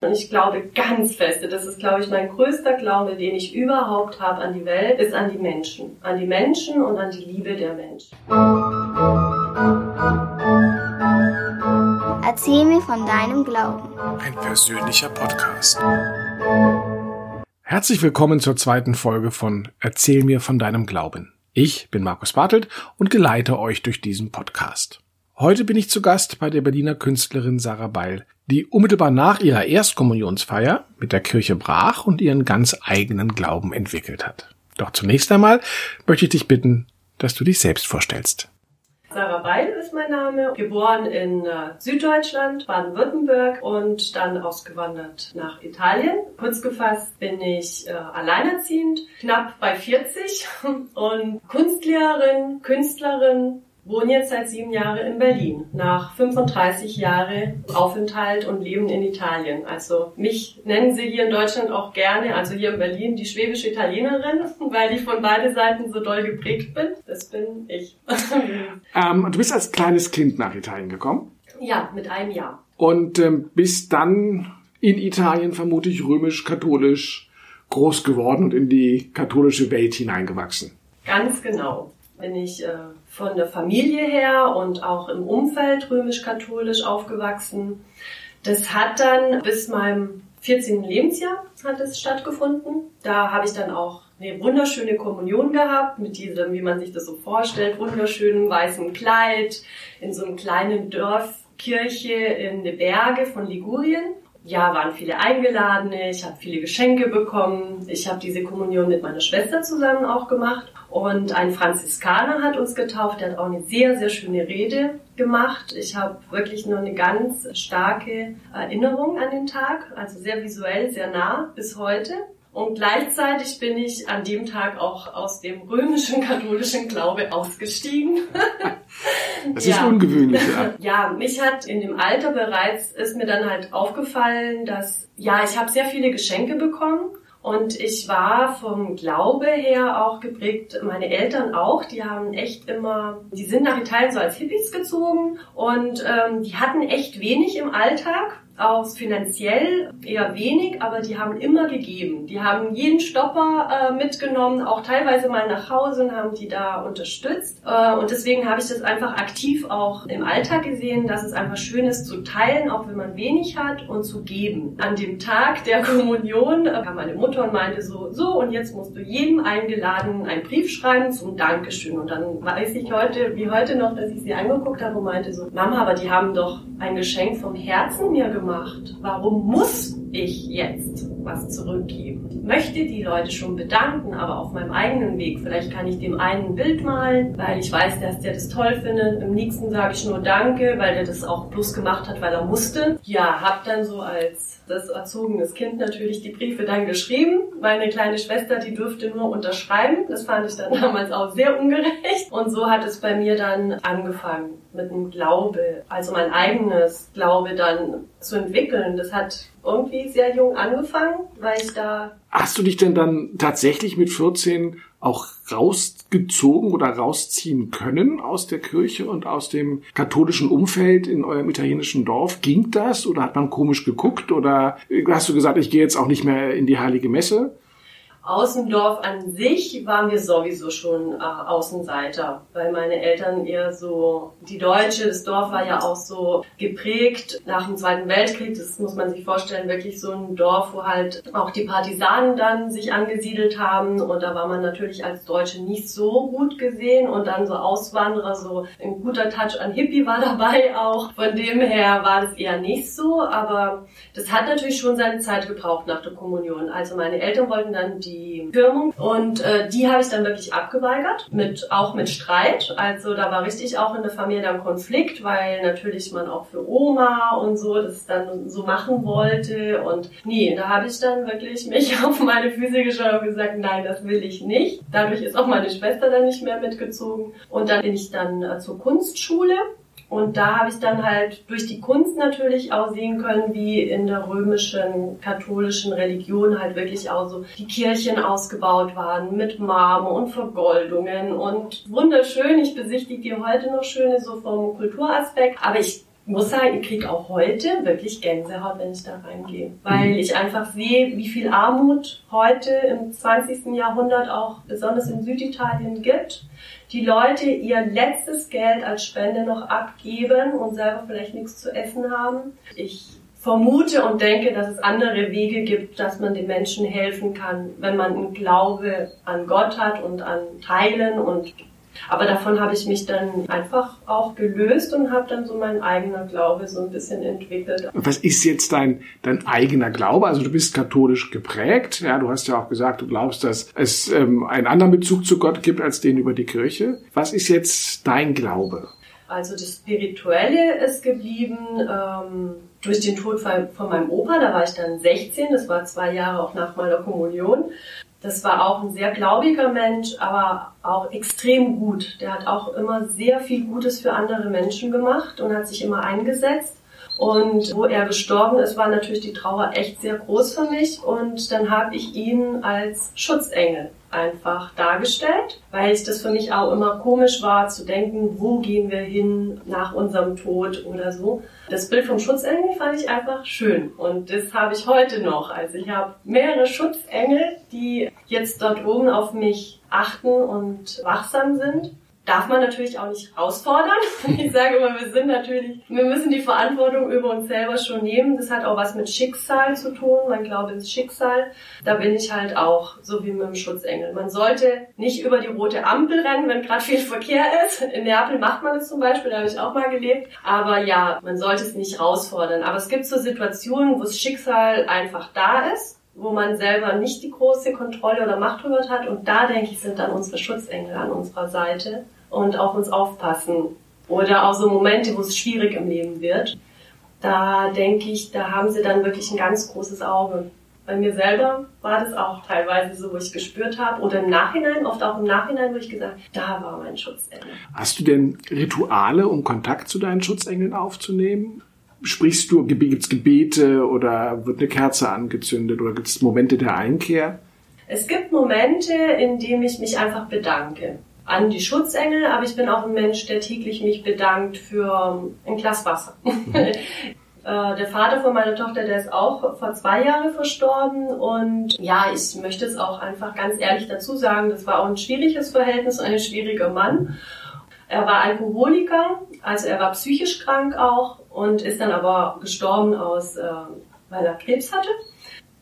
Und ich glaube ganz feste, das ist, glaube ich, mein größter Glaube, den ich überhaupt habe an die Welt, ist an die Menschen. An die Menschen und an die Liebe der Menschen. Erzähl mir von deinem Glauben. Ein persönlicher Podcast. Herzlich willkommen zur zweiten Folge von Erzähl mir von deinem Glauben. Ich bin Markus Bartelt und geleite euch durch diesen Podcast. Heute bin ich zu Gast bei der Berliner Künstlerin Sarah Beil, die unmittelbar nach ihrer Erstkommunionsfeier mit der Kirche brach und ihren ganz eigenen Glauben entwickelt hat. Doch zunächst einmal möchte ich dich bitten, dass du dich selbst vorstellst. Sarah Beil ist mein Name, geboren in äh, Süddeutschland, Baden-Württemberg und dann ausgewandert nach Italien. Kurz gefasst bin ich äh, alleinerziehend, knapp bei 40 und Kunstlehrerin, Künstlerin, wohne jetzt seit sieben Jahren in Berlin, nach 35 Jahren Aufenthalt und Leben in Italien. Also mich nennen sie hier in Deutschland auch gerne, also hier in Berlin, die schwäbische Italienerin, weil ich von beiden Seiten so doll geprägt bin. Das bin ich. ähm, du bist als kleines Kind nach Italien gekommen? Ja, mit einem Jahr. Und ähm, bist dann in Italien vermutlich römisch-katholisch groß geworden und in die katholische Welt hineingewachsen. Ganz genau bin ich äh, von der Familie her und auch im Umfeld römisch-katholisch aufgewachsen. Das hat dann bis meinem 14. Lebensjahr hat es stattgefunden. Da habe ich dann auch eine wunderschöne Kommunion gehabt mit diesem, wie man sich das so vorstellt, wunderschönen weißen Kleid in so einem kleinen Dorfkirche in den Berge von Ligurien ja, waren viele Eingeladene, ich habe viele Geschenke bekommen. Ich habe diese Kommunion mit meiner Schwester zusammen auch gemacht. Und ein Franziskaner hat uns getauft, der hat auch eine sehr, sehr schöne Rede gemacht. Ich habe wirklich nur eine ganz starke Erinnerung an den Tag, also sehr visuell, sehr nah bis heute. Und gleichzeitig bin ich an dem Tag auch aus dem römischen katholischen Glaube ausgestiegen. Das ist ja. ungewöhnlich, ja. Ja, mich hat in dem Alter bereits, ist mir dann halt aufgefallen, dass, ja, ich habe sehr viele Geschenke bekommen. Und ich war vom Glaube her auch geprägt, meine Eltern auch, die haben echt immer, die sind nach Italien so als Hippies gezogen. Und ähm, die hatten echt wenig im Alltag aus finanziell eher wenig, aber die haben immer gegeben. Die haben jeden Stopper äh, mitgenommen, auch teilweise mal nach Hause und haben die da unterstützt. Äh, und deswegen habe ich das einfach aktiv auch im Alltag gesehen, dass es einfach schön ist zu teilen, auch wenn man wenig hat und zu geben. An dem Tag der Kommunion äh, kam meine Mutter und meinte so, so und jetzt musst du jedem eingeladen einen Brief schreiben zum Dankeschön. Und dann weiß ich heute, wie heute noch, dass ich sie angeguckt habe und meinte so, Mama, aber die haben doch ein Geschenk vom Herzen mir gemacht gemacht. Warum muss ich jetzt was zurückgeben? Möchte die Leute schon bedanken, aber auf meinem eigenen Weg. Vielleicht kann ich dem einen ein Bild malen, weil ich weiß, dass der das toll findet. Im nächsten sage ich nur Danke, weil der das auch bloß gemacht hat, weil er musste. Ja, hab dann so als das erzogenes Kind natürlich die Briefe dann geschrieben. Meine kleine Schwester, die durfte nur unterschreiben. Das fand ich dann damals auch sehr ungerecht. Und so hat es bei mir dann angefangen mit einem Glaube, also mein eigenes Glaube dann zu entwickeln. Das hat irgendwie sehr jung angefangen, weil ich da. Hast du dich denn dann tatsächlich mit 14 auch rausgezogen oder rausziehen können aus der Kirche und aus dem katholischen Umfeld in eurem italienischen Dorf? Ging das oder hat man komisch geguckt oder hast du gesagt, ich gehe jetzt auch nicht mehr in die heilige Messe? Außendorf an sich waren wir sowieso schon äh, Außenseiter, weil meine Eltern eher so, die Deutsche, das Dorf war ja auch so geprägt nach dem Zweiten Weltkrieg, das muss man sich vorstellen, wirklich so ein Dorf, wo halt auch die Partisanen dann sich angesiedelt haben und da war man natürlich als Deutsche nicht so gut gesehen und dann so Auswanderer, so ein guter Touch an Hippie war dabei auch. Von dem her war das eher nicht so, aber das hat natürlich schon seine Zeit gebraucht nach der Kommunion. Also meine Eltern wollten dann die die Firmung und äh, die habe ich dann wirklich abgeweigert, mit auch mit Streit. Also da war richtig auch in der Familie dann Konflikt, weil natürlich man auch für Oma und so das dann so machen wollte und nee, da habe ich dann wirklich mich auf meine Füße geschaut und gesagt, nein, das will ich nicht. Dadurch ist auch meine Schwester dann nicht mehr mitgezogen und dann bin ich dann äh, zur Kunstschule und da habe ich dann halt durch die Kunst natürlich auch sehen können, wie in der römischen katholischen Religion halt wirklich auch so die Kirchen ausgebaut waren mit Marmor und Vergoldungen und wunderschön. Ich besichtige die heute noch schöne so vom Kulturaspekt. Aber ich muss sagen, ich kriege auch heute wirklich Gänsehaut, wenn ich da reingehe. Weil ich einfach sehe, wie viel Armut heute im 20. Jahrhundert auch besonders in Süditalien gibt. Die Leute ihr letztes Geld als Spende noch abgeben und selber vielleicht nichts zu essen haben. Ich vermute und denke, dass es andere Wege gibt, dass man den Menschen helfen kann, wenn man einen Glaube an Gott hat und an Teilen und aber davon habe ich mich dann einfach auch gelöst und habe dann so meinen eigenen Glaube so ein bisschen entwickelt. Was ist jetzt dein, dein eigener Glaube? Also du bist katholisch geprägt. Ja, du hast ja auch gesagt, du glaubst, dass es ähm, einen anderen Bezug zu Gott gibt als den über die Kirche. Was ist jetzt dein Glaube? Also das Spirituelle ist geblieben ähm, durch den Tod von meinem Opa. Da war ich dann 16. Das war zwei Jahre auch nach meiner Kommunion. Das war auch ein sehr glaubiger Mensch, aber auch extrem gut. Der hat auch immer sehr viel Gutes für andere Menschen gemacht und hat sich immer eingesetzt. Und wo er gestorben ist, war natürlich die Trauer echt sehr groß für mich. Und dann habe ich ihn als Schutzengel einfach dargestellt, weil ich das für mich auch immer komisch war zu denken, wo gehen wir hin nach unserem Tod oder so. Das Bild vom Schutzengel fand ich einfach schön und das habe ich heute noch. Also ich habe mehrere Schutzengel, die jetzt dort oben auf mich achten und wachsam sind darf man natürlich auch nicht herausfordern. Ich sage immer, wir sind natürlich, wir müssen die Verantwortung über uns selber schon nehmen. Das hat auch was mit Schicksal zu tun. Man glaubt ins Schicksal. Da bin ich halt auch so wie mit dem Schutzengel. Man sollte nicht über die rote Ampel rennen, wenn gerade viel Verkehr ist. In Neapel macht man das zum Beispiel, da habe ich auch mal gelebt. Aber ja, man sollte es nicht herausfordern. Aber es gibt so Situationen, wo das Schicksal einfach da ist wo man selber nicht die große Kontrolle oder Macht drüber hat. Und da, denke ich, sind dann unsere Schutzengel an unserer Seite und auf uns aufpassen. Oder auch so Momente, wo es schwierig im Leben wird. Da denke ich, da haben sie dann wirklich ein ganz großes Auge. Bei mir selber war das auch teilweise so, wo ich gespürt habe, oder im Nachhinein, oft auch im Nachhinein, wo ich gesagt habe, da war mein Schutzengel. Hast du denn Rituale, um Kontakt zu deinen Schutzengeln aufzunehmen? Sprichst du, gibt es Gebete oder wird eine Kerze angezündet oder gibt es Momente der Einkehr? Es gibt Momente, in denen ich mich einfach bedanke an die Schutzengel, aber ich bin auch ein Mensch, der täglich mich bedankt für ein Glas Wasser. Äh, der Vater von meiner Tochter, der ist auch vor zwei Jahren verstorben und ja, ich möchte es auch einfach ganz ehrlich dazu sagen, das war auch ein schwieriges Verhältnis, ein schwieriger Mann. Er war Alkoholiker, also er war psychisch krank auch und ist dann aber gestorben aus, äh, weil er Krebs hatte.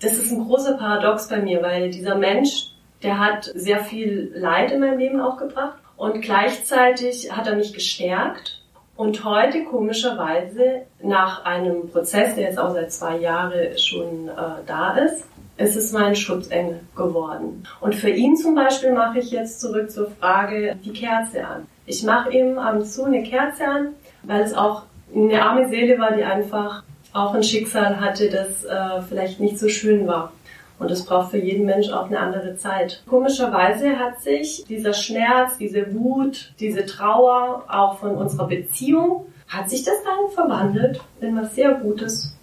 Das ist ein großer Paradox bei mir, weil dieser Mensch, der hat sehr viel Leid in meinem Leben auch gebracht und gleichzeitig hat er mich gestärkt. Und heute komischerweise nach einem Prozess, der jetzt auch seit zwei Jahren schon äh, da ist, ist es mein Schutzengel geworden. Und für ihn zum Beispiel mache ich jetzt zurück zur Frage die Kerze an. Ich mache ihm ab und zu eine Kerze an, weil es auch eine arme Seele war, die einfach auch ein Schicksal hatte, das äh, vielleicht nicht so schön war. Und es braucht für jeden Mensch auch eine andere Zeit. Komischerweise hat sich dieser Schmerz, diese Wut, diese Trauer auch von unserer Beziehung, hat sich das dann verwandelt in was sehr Gutes.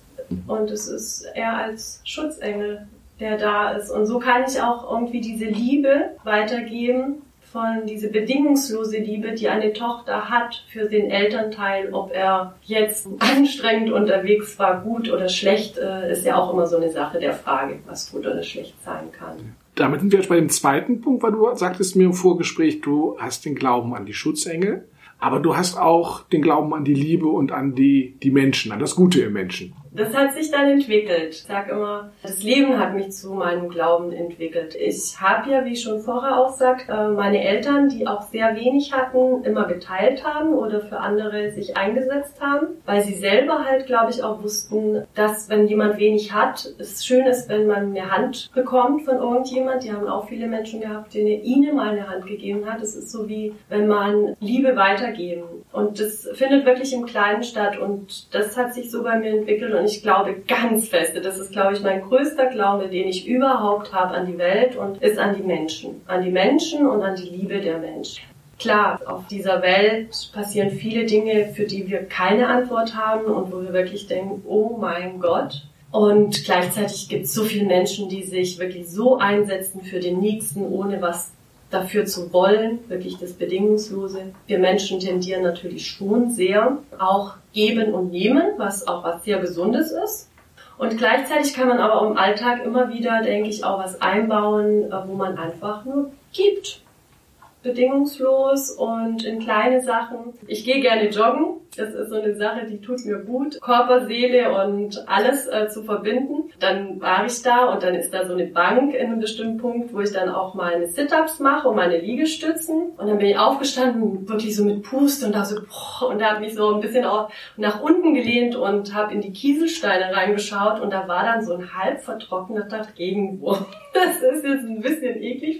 Und es ist er als Schutzengel, der da ist. Und so kann ich auch irgendwie diese Liebe weitergeben, von diese bedingungslose Liebe, die eine Tochter hat für den Elternteil, ob er jetzt anstrengend unterwegs war, gut oder schlecht, äh, ist ja auch immer so eine Sache der Frage, was gut oder schlecht sein kann. Damit sind wir jetzt bei dem zweiten Punkt, weil du sagtest mir im Vorgespräch, du hast den Glauben an die Schutzengel, aber du hast auch den Glauben an die Liebe und an die, die Menschen, an das Gute im Menschen das hat sich dann entwickelt. Ich sag immer, das Leben hat mich zu meinem Glauben entwickelt. Ich habe ja, wie ich schon vorher auch sagt, äh, meine Eltern, die auch sehr wenig hatten, immer geteilt haben oder für andere sich eingesetzt haben, weil sie selber halt, glaube ich, auch wussten, dass wenn jemand wenig hat, es schön ist, wenn man eine Hand bekommt von irgendjemand. Die haben auch viele Menschen gehabt, denen ihnen mal eine Hand gegeben hat. Es ist so wie, wenn man Liebe weitergeben. Und das findet wirklich im Kleinen statt und das hat sich so bei mir entwickelt und ich glaube ganz feste, das ist, glaube ich, mein größter Glaube, den ich überhaupt habe an die Welt und ist an die Menschen. An die Menschen und an die Liebe der Menschen. Klar, auf dieser Welt passieren viele Dinge, für die wir keine Antwort haben und wo wir wirklich denken, oh mein Gott. Und gleichzeitig gibt es so viele Menschen, die sich wirklich so einsetzen für den Nächsten, ohne was dafür zu wollen, wirklich das Bedingungslose. Wir Menschen tendieren natürlich schon sehr auch geben und nehmen, was auch was sehr Gesundes ist. Und gleichzeitig kann man aber im Alltag immer wieder, denke ich, auch was einbauen, äh, wo man einfach nur gibt. Bedingungslos und in kleine Sachen. Ich gehe gerne joggen das ist so eine Sache, die tut mir gut, Körper, Seele und alles äh, zu verbinden. Dann war ich da und dann ist da so eine Bank in einem bestimmten Punkt, wo ich dann auch meine Sit-Ups mache und meine Liegestützen. Und dann bin ich aufgestanden, wirklich so mit Pust und da so, boah, und da habe mich so ein bisschen auch nach unten gelehnt und habe in die Kieselsteine reingeschaut und da war dann so ein halb vertrockneter Regenwurm. Das ist jetzt ein bisschen eklig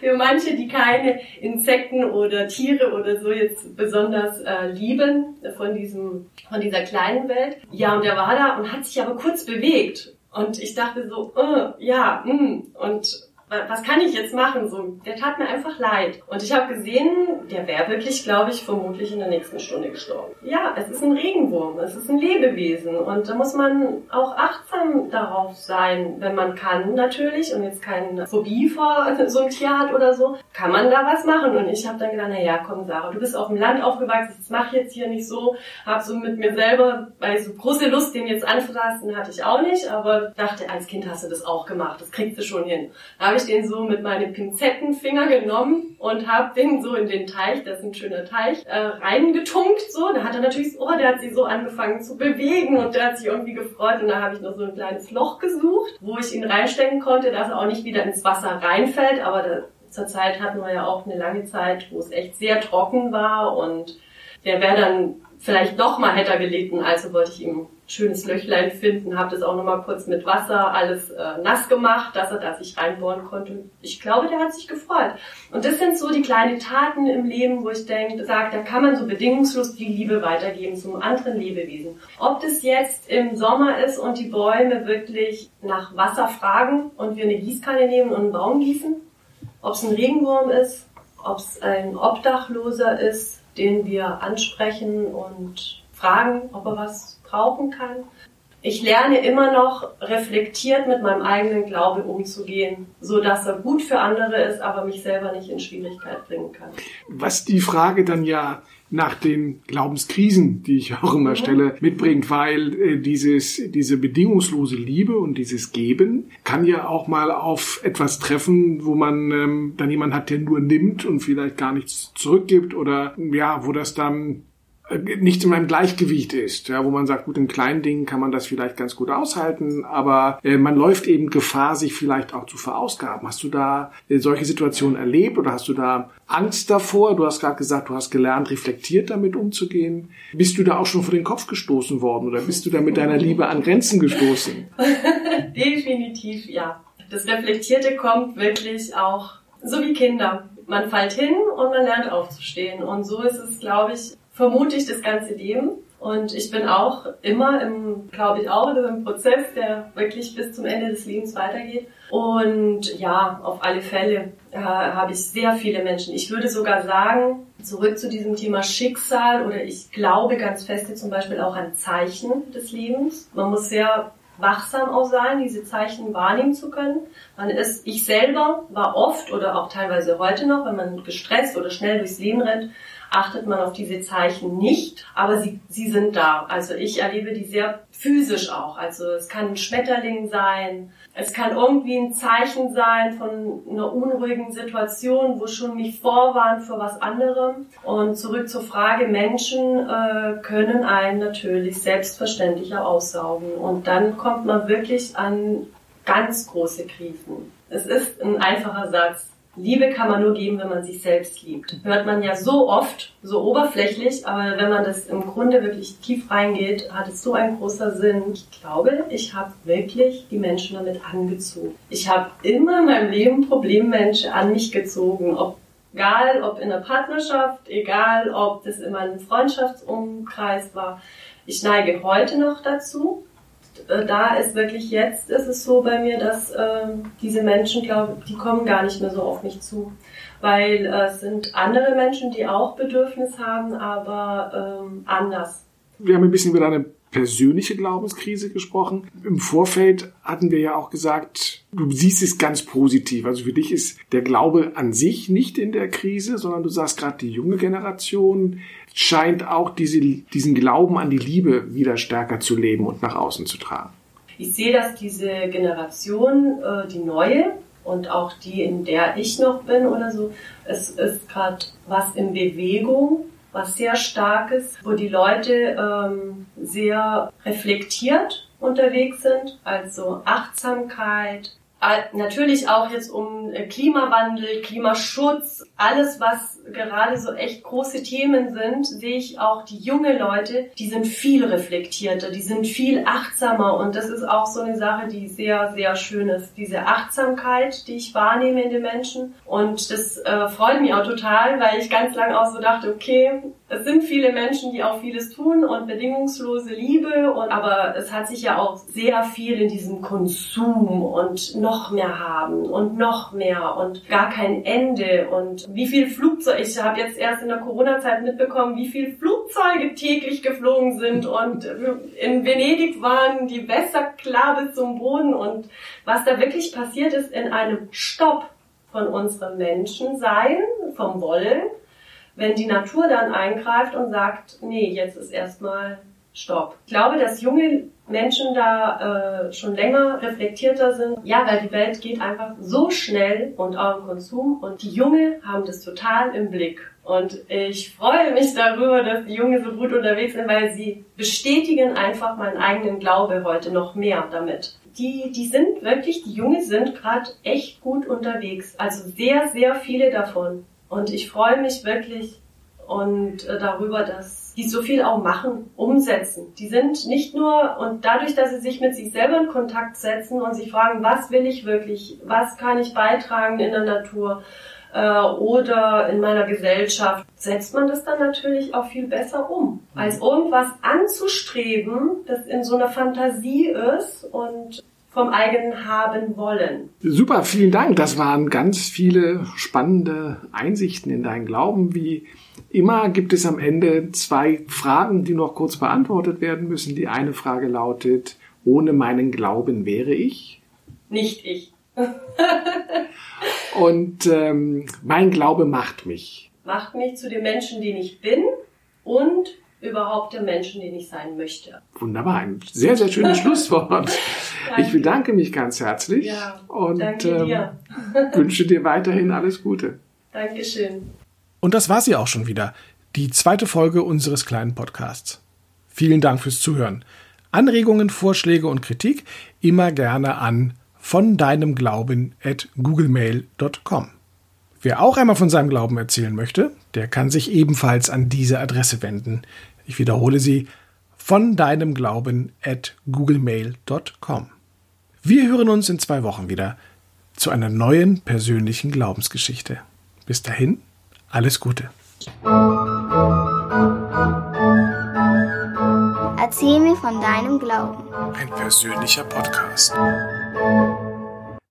für manche, die keine Insekten oder Tiere oder so jetzt besonders äh, lieben von diesem, von dieser kleinen Welt. Ja, und der war da und hat sich aber kurz bewegt. Und ich dachte so, uh, ja, mm. und was kann ich jetzt machen? So, der tat mir einfach leid. Und ich habe gesehen, der wäre wirklich, glaube ich, vermutlich in der nächsten Stunde gestorben. Ja, es ist ein Regenwurm, es ist ein Lebewesen und da muss man auch achtsam darauf sein, wenn man kann natürlich und jetzt keine Phobie vor so einem Tier hat oder so, kann man da was machen. Und ich habe dann gedacht, na ja, komm Sarah, du bist auf dem Land aufgewachsen, das mach jetzt hier nicht so. Hab so mit mir selber, weil so große Lust, den jetzt anzufassen, hatte ich auch nicht, aber dachte, als Kind hast du das auch gemacht, das kriegst du schon hin. Da ich den so mit meinem Pinzettenfinger genommen und habe den so in den Teich, das ist ein schöner Teich, äh, reingetunkt so. Da hat er natürlich, oh, der hat sich so angefangen zu bewegen und der hat sich irgendwie gefreut und da habe ich noch so ein kleines Loch gesucht, wo ich ihn reinstecken konnte, dass er auch nicht wieder ins Wasser reinfällt, aber da, zur Zeit hatten wir ja auch eine lange Zeit, wo es echt sehr trocken war und der wäre dann vielleicht noch mal hätte gelitten, also wollte ich ihm schönes Löchlein finden, habe das auch noch mal kurz mit Wasser alles äh, nass gemacht, dass er da sich reinbohren konnte. Ich glaube, der hat sich gefreut. Und das sind so die kleinen Taten im Leben, wo ich denke, sage, da kann man so bedingungslos die Liebe weitergeben zum anderen Lebewesen. Ob das jetzt im Sommer ist und die Bäume wirklich nach Wasser fragen und wir eine Gießkanne nehmen und einen Baum gießen, ob es ein Regenwurm ist, ob es ein Obdachloser ist, den wir ansprechen und fragen, ob er was brauchen kann. Ich lerne immer noch reflektiert mit meinem eigenen Glauben umzugehen, so dass er gut für andere ist, aber mich selber nicht in Schwierigkeit bringen kann. Was die Frage dann ja nach den Glaubenskrisen, die ich auch immer mhm. stelle, mitbringt, weil äh, dieses, diese bedingungslose Liebe und dieses Geben kann ja auch mal auf etwas treffen, wo man ähm, dann jemand hat, der nur nimmt und vielleicht gar nichts zurückgibt oder ja, wo das dann nicht in einem Gleichgewicht ist, ja, wo man sagt, gut, in kleinen Dingen kann man das vielleicht ganz gut aushalten, aber äh, man läuft eben Gefahr, sich vielleicht auch zu verausgaben. Hast du da äh, solche Situationen erlebt oder hast du da Angst davor? Du hast gerade gesagt, du hast gelernt, reflektiert damit umzugehen. Bist du da auch schon vor den Kopf gestoßen worden oder bist du da mit deiner Liebe an Grenzen gestoßen? Definitiv, ja. Das Reflektierte kommt wirklich auch so wie Kinder. Man fällt hin und man lernt aufzustehen. Und so ist es, glaube ich, vermute ich das ganze Leben. Und ich bin auch immer im, glaube ich auch, im Prozess, der wirklich bis zum Ende des Lebens weitergeht. Und ja, auf alle Fälle äh, habe ich sehr viele Menschen. Ich würde sogar sagen, zurück zu diesem Thema Schicksal oder ich glaube ganz fest zum Beispiel auch an Zeichen des Lebens. Man muss sehr wachsam auch sein, diese Zeichen wahrnehmen zu können. Man ist, ich selber war oft oder auch teilweise heute noch, wenn man gestresst oder schnell durchs Leben rennt, achtet man auf diese Zeichen nicht, aber sie, sie sind da. Also ich erlebe die sehr physisch auch. Also es kann ein Schmetterling sein, es kann irgendwie ein Zeichen sein von einer unruhigen Situation, wo schon mich vorwarnt für was anderem. Und zurück zur Frage, Menschen äh, können einen natürlich selbstverständlicher aussaugen. Und dann kommt man wirklich an ganz große Krisen. Es ist ein einfacher Satz. Liebe kann man nur geben, wenn man sich selbst liebt. Hört man ja so oft, so oberflächlich, aber wenn man das im Grunde wirklich tief reingeht, hat es so einen großer Sinn. Ich glaube, ich habe wirklich die Menschen damit angezogen. Ich habe immer in meinem Leben Problemmenschen an mich gezogen, ob egal ob in der Partnerschaft, egal ob das in meinem Freundschaftsumkreis war. Ich neige heute noch dazu, äh, da ist wirklich jetzt, ist es so bei mir, dass äh, diese Menschen, glaube die kommen gar nicht mehr so auf mich zu. Weil äh, es sind andere Menschen, die auch Bedürfnis haben, aber ähm, anders. Wir haben ein bisschen über deine persönliche Glaubenskrise gesprochen. Im Vorfeld hatten wir ja auch gesagt, du siehst es ganz positiv. Also für dich ist der Glaube an sich nicht in der Krise, sondern du sagst gerade, die junge Generation scheint auch diese, diesen Glauben an die Liebe wieder stärker zu leben und nach außen zu tragen. Ich sehe, dass diese Generation, äh, die neue und auch die, in der ich noch bin oder so, es ist gerade was in Bewegung was sehr starkes, wo die Leute ähm, sehr reflektiert unterwegs sind, also Achtsamkeit, natürlich auch jetzt um äh, Klimawandel, Klimaschutz, alles was gerade so echt große Themen sind, sehe ich auch die junge Leute, die sind viel reflektierter, die sind viel achtsamer und das ist auch so eine Sache, die sehr, sehr schön ist. Diese Achtsamkeit, die ich wahrnehme in den Menschen und das äh, freut mich auch total, weil ich ganz lange auch so dachte, okay, es sind viele Menschen, die auch vieles tun und bedingungslose Liebe und aber es hat sich ja auch sehr viel in diesem Konsum und noch mehr haben und noch mehr und gar kein Ende. Und wie viel Flugzeuge ich habe jetzt erst in der Corona-Zeit mitbekommen, wie viele Flugzeuge täglich geflogen sind und in Venedig waren die Wässer klar bis zum Boden. Und was da wirklich passiert ist in einem Stopp von unserem Menschensein, vom Wollen, wenn die Natur dann eingreift und sagt, nee, jetzt ist erstmal Stopp. Ich glaube, dass junge Menschen da äh, schon länger reflektierter sind. Ja, weil die Welt geht einfach so schnell und auch im Konsum und die Junge haben das total im Blick. Und ich freue mich darüber, dass die Junge so gut unterwegs sind, weil sie bestätigen einfach meinen eigenen Glaube heute noch mehr damit. Die, die sind wirklich, die Junge sind gerade echt gut unterwegs. Also sehr, sehr viele davon. Und ich freue mich wirklich und äh, darüber, dass die so viel auch machen, umsetzen. Die sind nicht nur, und dadurch, dass sie sich mit sich selber in Kontakt setzen und sich fragen, was will ich wirklich, was kann ich beitragen in der Natur äh, oder in meiner Gesellschaft, setzt man das dann natürlich auch viel besser um. Als irgendwas anzustreben, das in so einer Fantasie ist und vom eigenen haben wollen. Super, vielen Dank. Das waren ganz viele spannende Einsichten in deinen Glauben, wie Immer gibt es am Ende zwei Fragen, die noch kurz beantwortet werden müssen. Die eine Frage lautet, ohne meinen Glauben wäre ich? Nicht ich. und ähm, mein Glaube macht mich. Macht mich zu dem Menschen, den ich bin und überhaupt dem Menschen, den ich sein möchte. Wunderbar, ein sehr, sehr schönes Schlusswort. ich bedanke mich ganz herzlich ja, und ähm, wünsche dir weiterhin alles Gute. Dankeschön. Und das war sie auch schon wieder, die zweite Folge unseres kleinen Podcasts. Vielen Dank fürs Zuhören. Anregungen, Vorschläge und Kritik immer gerne an von deinem Glauben at googlemail.com. Wer auch einmal von seinem Glauben erzählen möchte, der kann sich ebenfalls an diese Adresse wenden. Ich wiederhole sie von deinem Glauben at googlemail.com. Wir hören uns in zwei Wochen wieder zu einer neuen persönlichen Glaubensgeschichte. Bis dahin, alles Gute. Erzähl mir von deinem Glauben. Ein persönlicher Podcast.